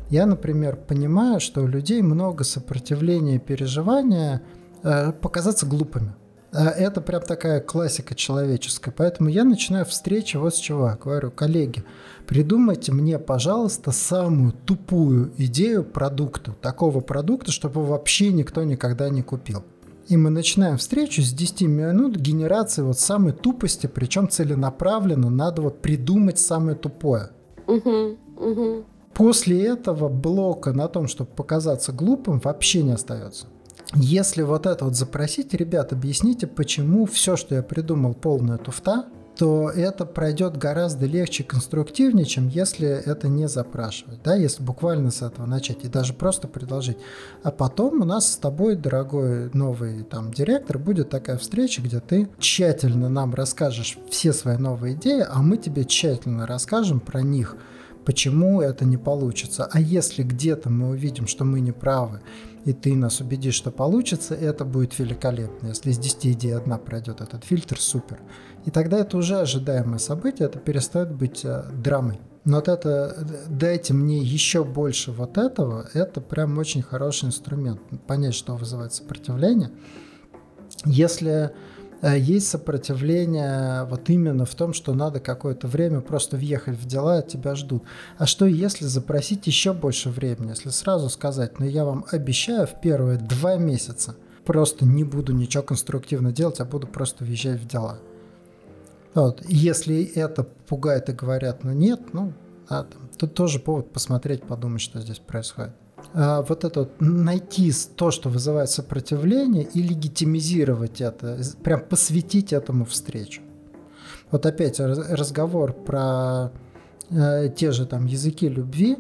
я, например, понимаю, что у людей много сопротивления и переживания э, показаться глупыми. А это прям такая классика человеческая. Поэтому я начинаю встречи вот с чего. Говорю, коллеги, придумайте мне, пожалуйста, самую тупую идею продукта. Такого продукта, чтобы вообще никто никогда не купил. И мы начинаем встречу с 10 минут генерации вот самой тупости, причем целенаправленно надо вот придумать самое тупое. Угу, угу. После этого блока на том, чтобы показаться глупым, вообще не остается. Если вот это вот запросить, ребят, объясните, почему все, что я придумал, полная туфта, то это пройдет гораздо легче и конструктивнее, чем если это не запрашивать, да, если буквально с этого начать и даже просто предложить. А потом у нас с тобой, дорогой новый там директор, будет такая встреча, где ты тщательно нам расскажешь все свои новые идеи, а мы тебе тщательно расскажем про них, почему это не получится. А если где-то мы увидим, что мы не правы, и ты нас убедишь, что получится, это будет великолепно. Если из 10 идей одна пройдет этот фильтр, супер. И тогда это уже ожидаемое событие, это перестает быть э, драмой. Но вот это дайте мне еще больше вот этого, это прям очень хороший инструмент. Понять, что вызывает сопротивление. Если Э, есть сопротивление вот именно в том, что надо какое-то время просто въехать в дела, тебя ждут. А что если запросить еще больше времени, если сразу сказать, ну я вам обещаю в первые два месяца просто не буду ничего конструктивно делать, а буду просто въезжать в дела. Вот. Если это пугает и говорят, ну нет, ну, а, там, тут тоже повод посмотреть, подумать, что здесь происходит. А, вот это вот, найти то, что вызывает сопротивление, и легитимизировать это, прям посвятить этому встречу. Вот опять разговор про э, те же там языки любви.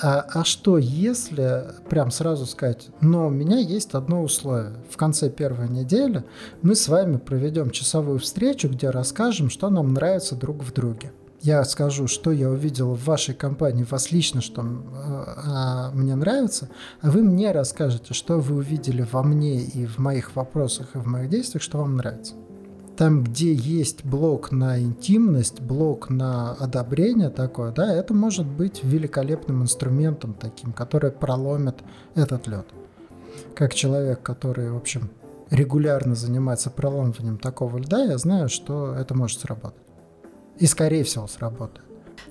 А, а что если прям сразу сказать, но у меня есть одно условие. В конце первой недели мы с вами проведем часовую встречу, где расскажем, что нам нравится друг в друге я скажу, что я увидел в вашей компании, вас лично, что э, мне нравится, а вы мне расскажете, что вы увидели во мне и в моих вопросах и в моих действиях, что вам нравится. Там, где есть блок на интимность, блок на одобрение такое, да, это может быть великолепным инструментом таким, который проломит этот лед. Как человек, который, в общем, регулярно занимается проломыванием такого льда, я знаю, что это может сработать. И, скорее всего, сработает.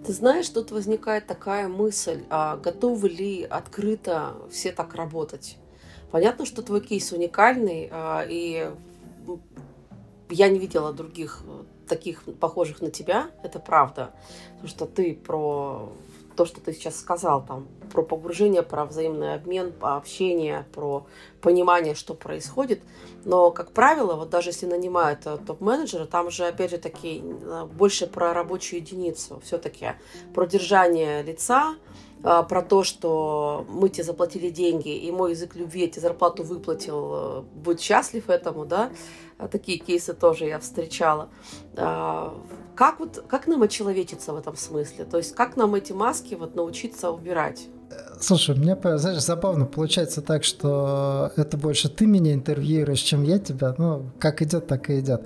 Ты знаешь, тут возникает такая мысль, а готовы ли открыто все так работать? Понятно, что твой кейс уникальный, а, и я не видела других таких похожих на тебя, это правда. Потому что ты про то, что ты сейчас сказал, там, про погружение, про взаимный обмен, по общение, про понимание, что происходит. Но, как правило, вот даже если нанимают э, топ-менеджера, там же, опять же, таки, э, больше про рабочую единицу. Все-таки про держание лица, про то, что мы тебе заплатили деньги, и мой язык любви, я тебе зарплату выплатил, будь счастлив этому, да, такие кейсы тоже я встречала. Как, вот, как нам очеловечиться в этом смысле? То есть как нам эти маски вот научиться убирать? Слушай, мне, знаешь, забавно получается так, что это больше ты меня интервьюируешь, чем я тебя. Ну, как идет, так и идет.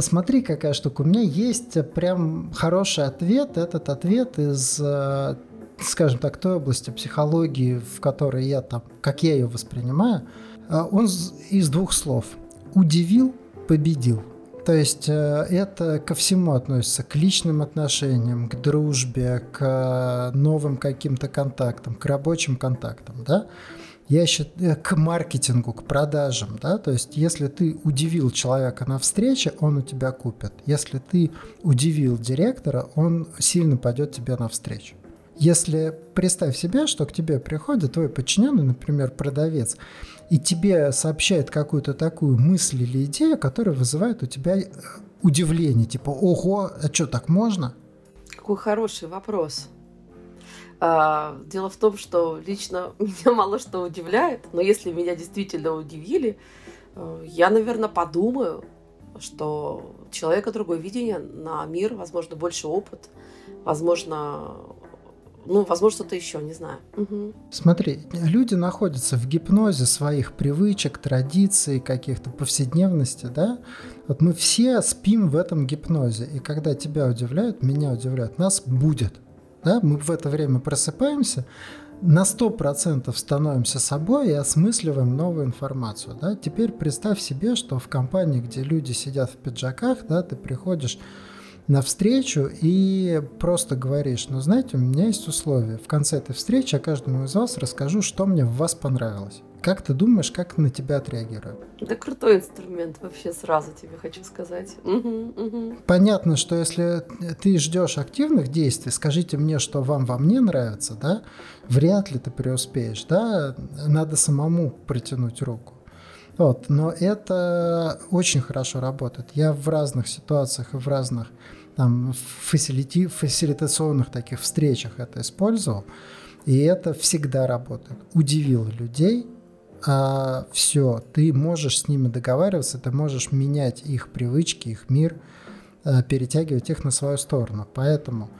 Смотри, какая штука. У меня есть прям хороший ответ. Этот ответ из э, скажем так, той области психологии, в которой я там, как я ее воспринимаю, э, он из двух слов. Удивил, победил. То есть э, это ко всему относится, к личным отношениям, к дружбе, к новым каким-то контактам, к рабочим контактам, да? Я считаю, э, к маркетингу, к продажам, да, то есть если ты удивил человека на встрече, он у тебя купит. Если ты удивил директора, он сильно пойдет тебе навстречу. Если представь себе, что к тебе приходит твой подчиненный, например, продавец, и тебе сообщает какую-то такую мысль или идею, которая вызывает у тебя э, удивление, типа, ого, а что, так можно? Какой хороший вопрос. А, дело в том, что лично меня мало что удивляет, но если меня действительно удивили, э, я, наверное, подумаю, что человека другое видение на мир, возможно, больше опыт, возможно, ну, возможно, что-то еще, не знаю. Угу. Смотри, люди находятся в гипнозе своих привычек, традиций, каких-то повседневности, да? Вот мы все спим в этом гипнозе, и когда тебя удивляют, меня удивляют, нас будет, да? Мы в это время просыпаемся, на 100% становимся собой и осмысливаем новую информацию. Да? Теперь представь себе, что в компании, где люди сидят в пиджаках, да, ты приходишь навстречу и просто говоришь, ну знаете, у меня есть условия. В конце этой встречи я каждому из вас расскажу, что мне в вас понравилось. Как ты думаешь, как на тебя отреагируют? Это крутой инструмент, вообще сразу тебе хочу сказать. Угу, угу. Понятно, что если ты ждешь активных действий, скажите мне, что вам во мне нравится, да, вряд ли ты преуспеешь, да, надо самому протянуть руку. Вот, но это очень хорошо работает. Я в разных ситуациях и в разных там фасилити, фасилитационных таких встречах это использовал, и это всегда работает. Удивило людей, а все, ты можешь с ними договариваться, ты можешь менять их привычки, их мир, а, перетягивать их на свою сторону. Поэтому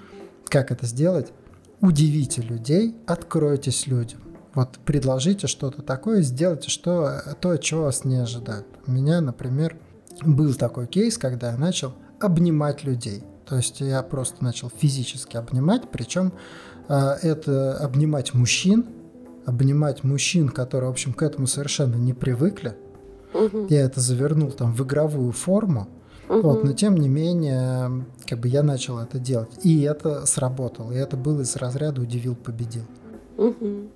как это сделать? Удивите людей, откройтесь людям. Вот предложите что-то такое, сделайте что, то, чего вас не ожидают. У меня, например, был такой кейс, когда я начал обнимать людей. То есть я просто начал физически обнимать, причем э, это обнимать мужчин, обнимать мужчин, которые, в общем, к этому совершенно не привыкли. Угу. Я это завернул там в игровую форму. Угу. Вот, но тем не менее, как бы я начал это делать. И это сработало. И это было из разряда удивил, победил. Угу.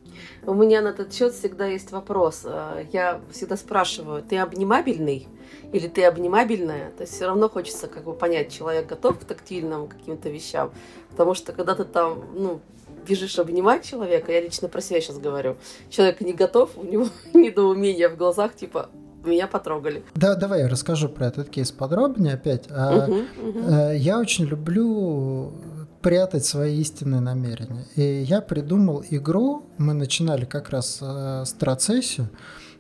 У меня на этот счет всегда есть вопрос. Э, я всегда спрашиваю, ты обнимабельный или ты обнимабельная? То есть все равно хочется как бы понять, человек готов к тактильным каким-то вещам. Потому что когда ты там, ну, бежишь обнимать человека, я лично про себя сейчас говорю, человек не готов, у него недоумение в глазах, типа, меня потрогали. Да, давай я расскажу про этот кейс подробнее опять. Угу, угу. Я очень люблю прятать свои истинные намерения. И я придумал игру, мы начинали как раз э, с трацессию,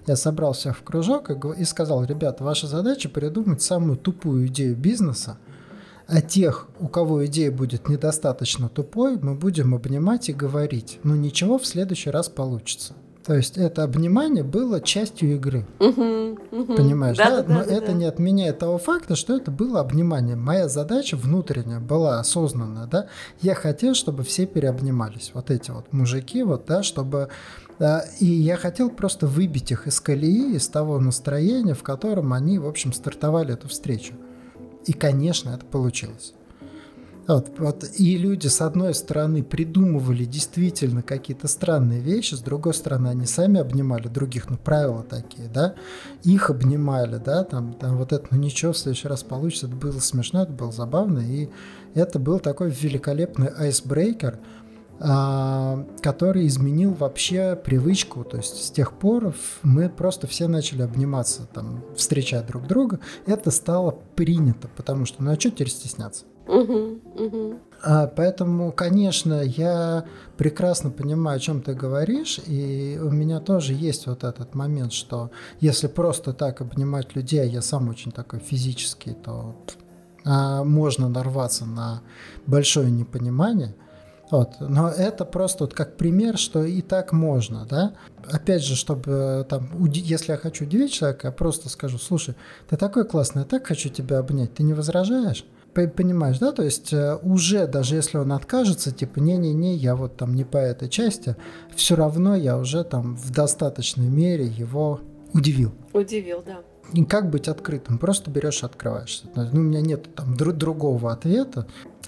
я собрал всех в кружок и, и сказал, ребята, ваша задача придумать самую тупую идею бизнеса, а тех, у кого идея будет недостаточно тупой, мы будем обнимать и говорить. Но ничего в следующий раз получится. То есть это обнимание было частью игры. Угу, угу. Понимаешь, да? да? да Но да, это да. не отменяет того факта, что это было обнимание. Моя задача внутренняя была осознанная, да. Я хотел, чтобы все переобнимались. Вот эти вот мужики, вот, да, чтобы... Да, и я хотел просто выбить их из колеи, из того настроения, в котором они, в общем, стартовали эту встречу. И, конечно, это получилось. Вот, вот, и люди, с одной стороны, придумывали действительно какие-то странные вещи, с другой стороны, они сами обнимали других, ну, правила такие, да, их обнимали, да, там, там вот это, ну, ничего, в следующий раз получится, это было смешно, это было забавно, и это был такой великолепный айсбрейкер, а, который изменил вообще привычку, то есть с тех пор мы просто все начали обниматься, там, встречать друг друга, это стало принято, потому что, ну, а что теперь стесняться? Угу, поэтому, конечно, я прекрасно понимаю, о чем ты говоришь, и у меня тоже есть вот этот момент, что если просто так обнимать людей, а я сам очень такой физический, то а, можно нарваться на большое непонимание. Вот. Но это просто вот как пример, что и так можно, да. Опять же, чтобы там, если я хочу удивить человека, я просто скажу, слушай, ты такой классный, я так хочу тебя обнять, ты не возражаешь? Понимаешь, да, то есть э, уже даже если он откажется, типа, не-не-не, я вот там не по этой части, все равно я уже там в достаточной мере его удивил. Удивил, да. И как быть открытым? Просто берешь и открываешься. Ну, у меня нет там друг другого ответа.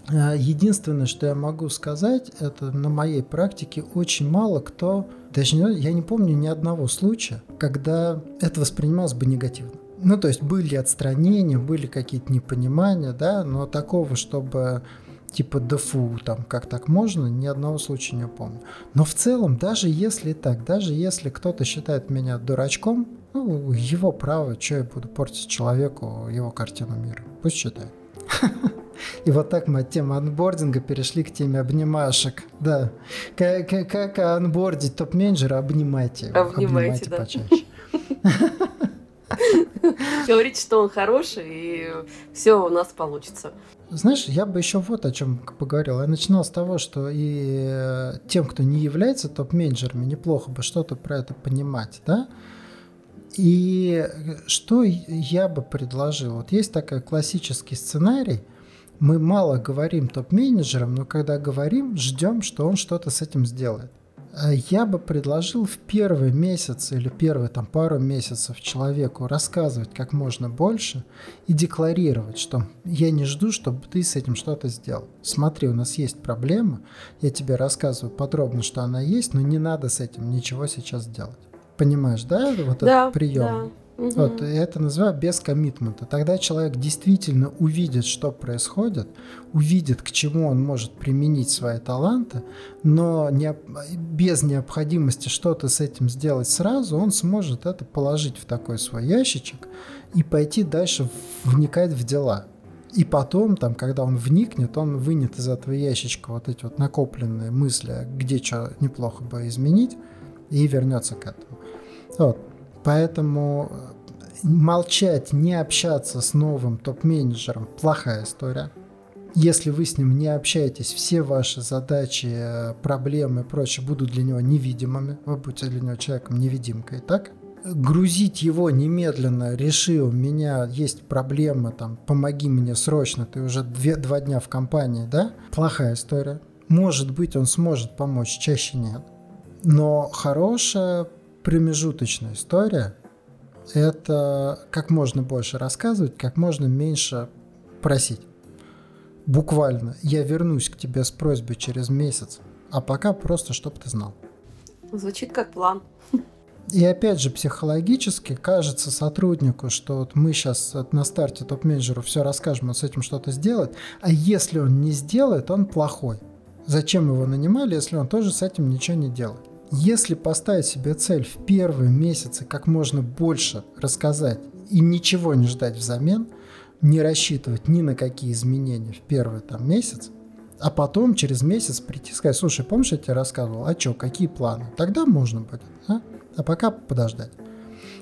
Э, единственное, что я могу сказать, это на моей практике очень мало кто, даже я не помню ни одного случая, когда это воспринималось бы негативно. Ну, то есть были отстранения, были какие-то непонимания, да, но такого, чтобы типа да фу, там, как так можно, ни одного случая не помню. Но в целом, даже если так, даже если кто-то считает меня дурачком, ну, его право, что я буду портить человеку его картину мира. Пусть считает. И вот так мы от темы анбординга перешли к теме обнимашек. Да. Как, как анбордить топ-менеджера, обнимайте его. Обнимайте, обнимайте да. почаще. Говорите, что он хороший, и все у нас получится. Знаешь, я бы еще вот о чем поговорил. Я начинал с того, что и э, тем, кто не является топ-менеджерами, неплохо бы что-то про это понимать, да? И что я бы предложил? Вот есть такой классический сценарий. Мы мало говорим топ-менеджерам, но когда говорим, ждем, что он что-то с этим сделает. А я бы предложил в первый месяц или первые там пару месяцев человеку рассказывать как можно больше и декларировать, что я не жду, чтобы ты с этим что-то сделал. Смотри, у нас есть проблема, я тебе рассказываю подробно, что она есть, но не надо с этим ничего сейчас делать. Понимаешь, да, вот да, этот прием? Да. Угу. Вот, это называю без коммитмента. Тогда человек действительно увидит, что происходит, увидит, к чему он может применить свои таланты, но не, без необходимости что-то с этим сделать сразу, он сможет это положить в такой свой ящичек и пойти дальше вникать в дела. И потом, там, когда он вникнет, он вынет из этого ящичка вот эти вот накопленные мысли, где что неплохо бы изменить, и вернется к этому. Вот. Поэтому э, молчать, не общаться с новым топ-менеджером – плохая история. Если вы с ним не общаетесь, все ваши задачи, э, проблемы и прочее будут для него невидимыми. Вы будете для него человеком-невидимкой, так? грузить его немедленно, реши, у меня есть проблема, там, помоги мне срочно, ты уже две, два дня в компании, да? Плохая история. Может быть, он сможет помочь, чаще нет. Но хорошая промежуточная история – это как можно больше рассказывать, как можно меньше просить. Буквально, я вернусь к тебе с просьбой через месяц, а пока просто, чтобы ты знал. Звучит как план. И опять же, психологически кажется сотруднику, что вот мы сейчас на старте топ-менеджеру все расскажем, он с этим что-то сделает, а если он не сделает, он плохой. Зачем его нанимали, если он тоже с этим ничего не делает? Если поставить себе цель в первые месяцы как можно больше рассказать и ничего не ждать взамен, не рассчитывать ни на какие изменения в первый там месяц, а потом через месяц прийти и сказать, слушай, помнишь, я тебе рассказывал, а что, какие планы? Тогда можно будет, а, а пока подождать.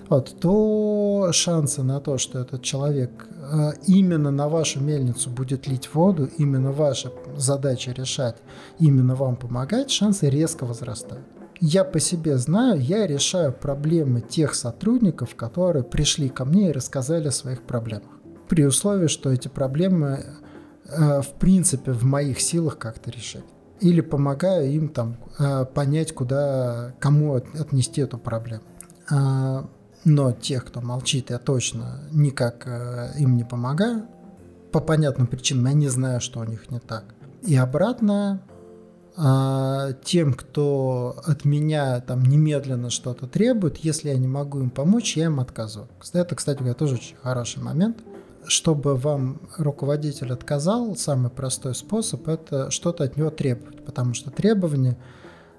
Вот, то шансы на то, что этот человек э, именно на вашу мельницу будет лить воду, именно ваша задача решать, именно вам помогать, шансы резко возрастают я по себе знаю, я решаю проблемы тех сотрудников, которые пришли ко мне и рассказали о своих проблемах. При условии, что эти проблемы э, в принципе в моих силах как-то решить. Или помогаю им там э, понять, куда, кому отнести эту проблему. А, но тех, кто молчит, я точно никак э, им не помогаю. По понятным причинам я не знаю, что у них не так. И обратно а, тем, кто от меня там немедленно что-то требует, если я не могу им помочь, я им отказываю. Это, кстати говоря, тоже очень хороший момент. Чтобы вам руководитель отказал, самый простой способ – это что-то от него требовать, потому что требование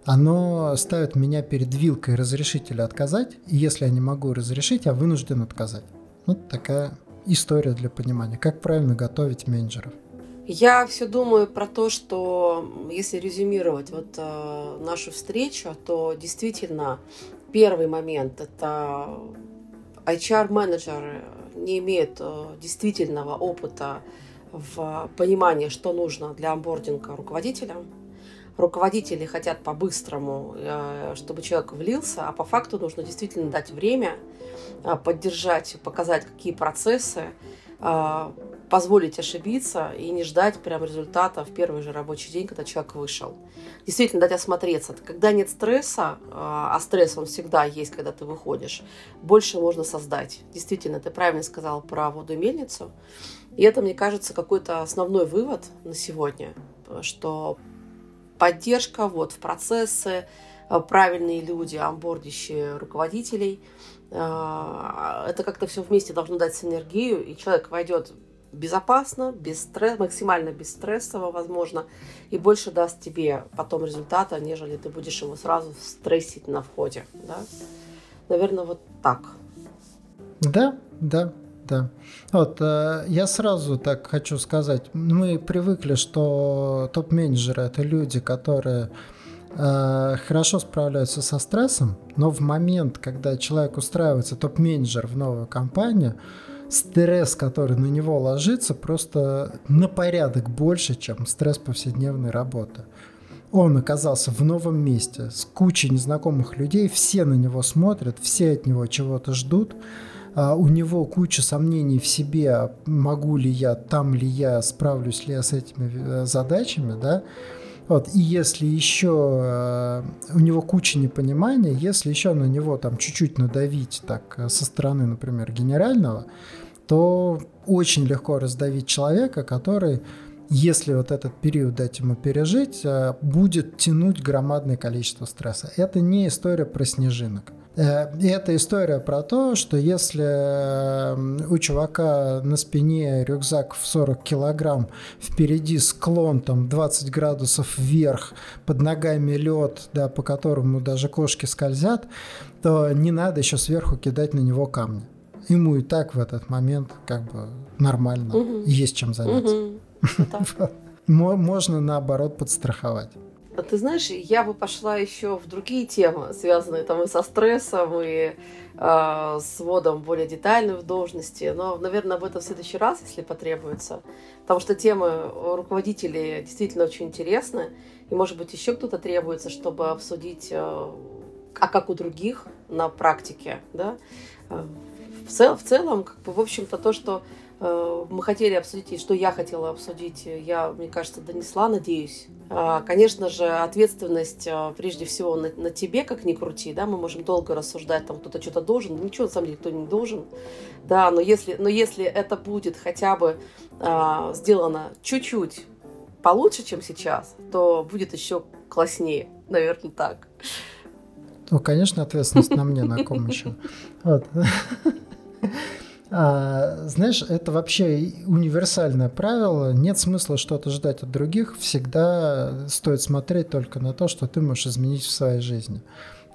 оно ставит меня перед вилкой разрешителя отказать, и если я не могу разрешить, я вынужден отказать. Вот такая история для понимания, как правильно готовить менеджеров. Я все думаю про то, что если резюмировать вот э, нашу встречу, то действительно первый момент это HR-менеджеры не имеют э, действительного опыта в понимании, что нужно для амбординга руководителя. Руководители хотят по-быстрому, э, чтобы человек влился, а по факту нужно действительно дать время, э, поддержать, показать, какие процессы, э, позволить ошибиться и не ждать прям результата в первый же рабочий день, когда человек вышел. Действительно, дать осмотреться. Когда нет стресса, а, а стресс он всегда есть, когда ты выходишь, больше можно создать. Действительно, ты правильно сказал про воду и мельницу. И это, мне кажется, какой-то основной вывод на сегодня, что поддержка вот в процессы, а, правильные люди, амбордящие руководителей, а, это как-то все вместе должно дать синергию, и человек войдет безопасно, без стресс, максимально бесстрессово, возможно, и больше даст тебе потом результата, нежели ты будешь его сразу стрессить на входе. Да? Наверное, вот так. Да, да, да. Вот, э, я сразу так хочу сказать, мы привыкли, что топ-менеджеры это люди, которые э, хорошо справляются со стрессом, но в момент, когда человек устраивается топ-менеджер в новую компанию, стресс, который на него ложится, просто на порядок больше, чем стресс повседневной работы. Он оказался в новом месте с кучей незнакомых людей, все на него смотрят, все от него чего-то ждут. А у него куча сомнений в себе, могу ли я, там ли я, справлюсь ли я с этими э, задачами, да. Вот, и если еще э, у него куча непонимания, если еще на него там чуть-чуть надавить так э, со стороны, например, генерального, то очень легко раздавить человека, который, если вот этот период дать ему пережить, э, будет тянуть громадное количество стресса. Это не история про снежинок. Э, это история про то, что если э, у чувака на спине рюкзак в 40 килограмм, впереди склон там 20 градусов вверх, под ногами лед, да, по которому даже кошки скользят, то не надо еще сверху кидать на него камни. Ему и так в этот момент как бы нормально, угу. есть чем заняться. Угу. Можно наоборот подстраховать. А ты знаешь, я бы пошла еще в другие темы, связанные там и со стрессом, и э, с вводом более детальной в должности. Но, наверное, об этом в следующий раз, если потребуется. Потому что темы руководителей действительно очень интересны. И, может быть, еще кто-то требуется, чтобы обсудить, э, а как у других на практике. Да? В, цел, в целом, как бы, в общем-то, то, что мы хотели обсудить, и что я хотела обсудить, я, мне кажется, донесла, надеюсь. А, конечно же, ответственность э, прежде всего на, на тебе, как ни крути, да, мы можем долго рассуждать, там кто-то что-то должен, ничего на самом деле кто не должен, да, но если, но если это будет хотя бы а, сделано чуть-чуть получше, чем сейчас, то будет еще класснее, наверное, так. Ну, конечно, ответственность на мне, на ком еще. А, знаешь, это вообще универсальное правило. Нет смысла что-то ждать от других. Всегда стоит смотреть только на то, что ты можешь изменить в своей жизни.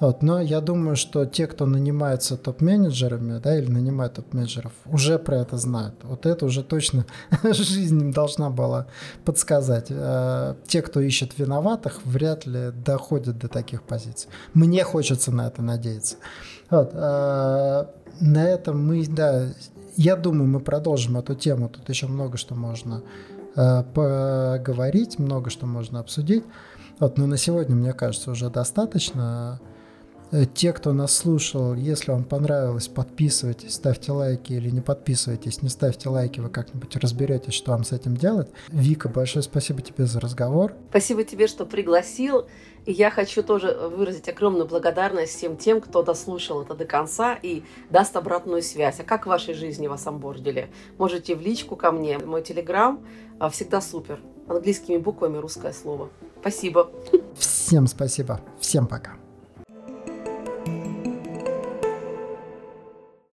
Вот, но я думаю, что те, кто нанимается топ-менеджерами, да, или нанимает топ-менеджеров, уже про это знают. Вот это уже точно жизнь им должна была подсказать. А, те, кто ищет виноватых, вряд ли доходят до таких позиций. Мне хочется на это надеяться. Вот, а, на этом мы, да, я думаю, мы продолжим эту тему. Тут еще много что можно э, поговорить, много что можно обсудить. Вот, но на сегодня, мне кажется, уже достаточно. Э, те, кто нас слушал, если вам понравилось, подписывайтесь, ставьте лайки или не подписывайтесь, не ставьте лайки, вы как-нибудь разберетесь, что вам с этим делать. Вика, большое спасибо тебе за разговор. Спасибо тебе, что пригласил. И я хочу тоже выразить огромную благодарность всем тем, кто дослушал это до конца и даст обратную связь. А как в вашей жизни вас амбордили? Можете в личку ко мне. Мой телеграм а, всегда супер. Английскими буквами русское слово. Спасибо. Всем спасибо. Всем пока.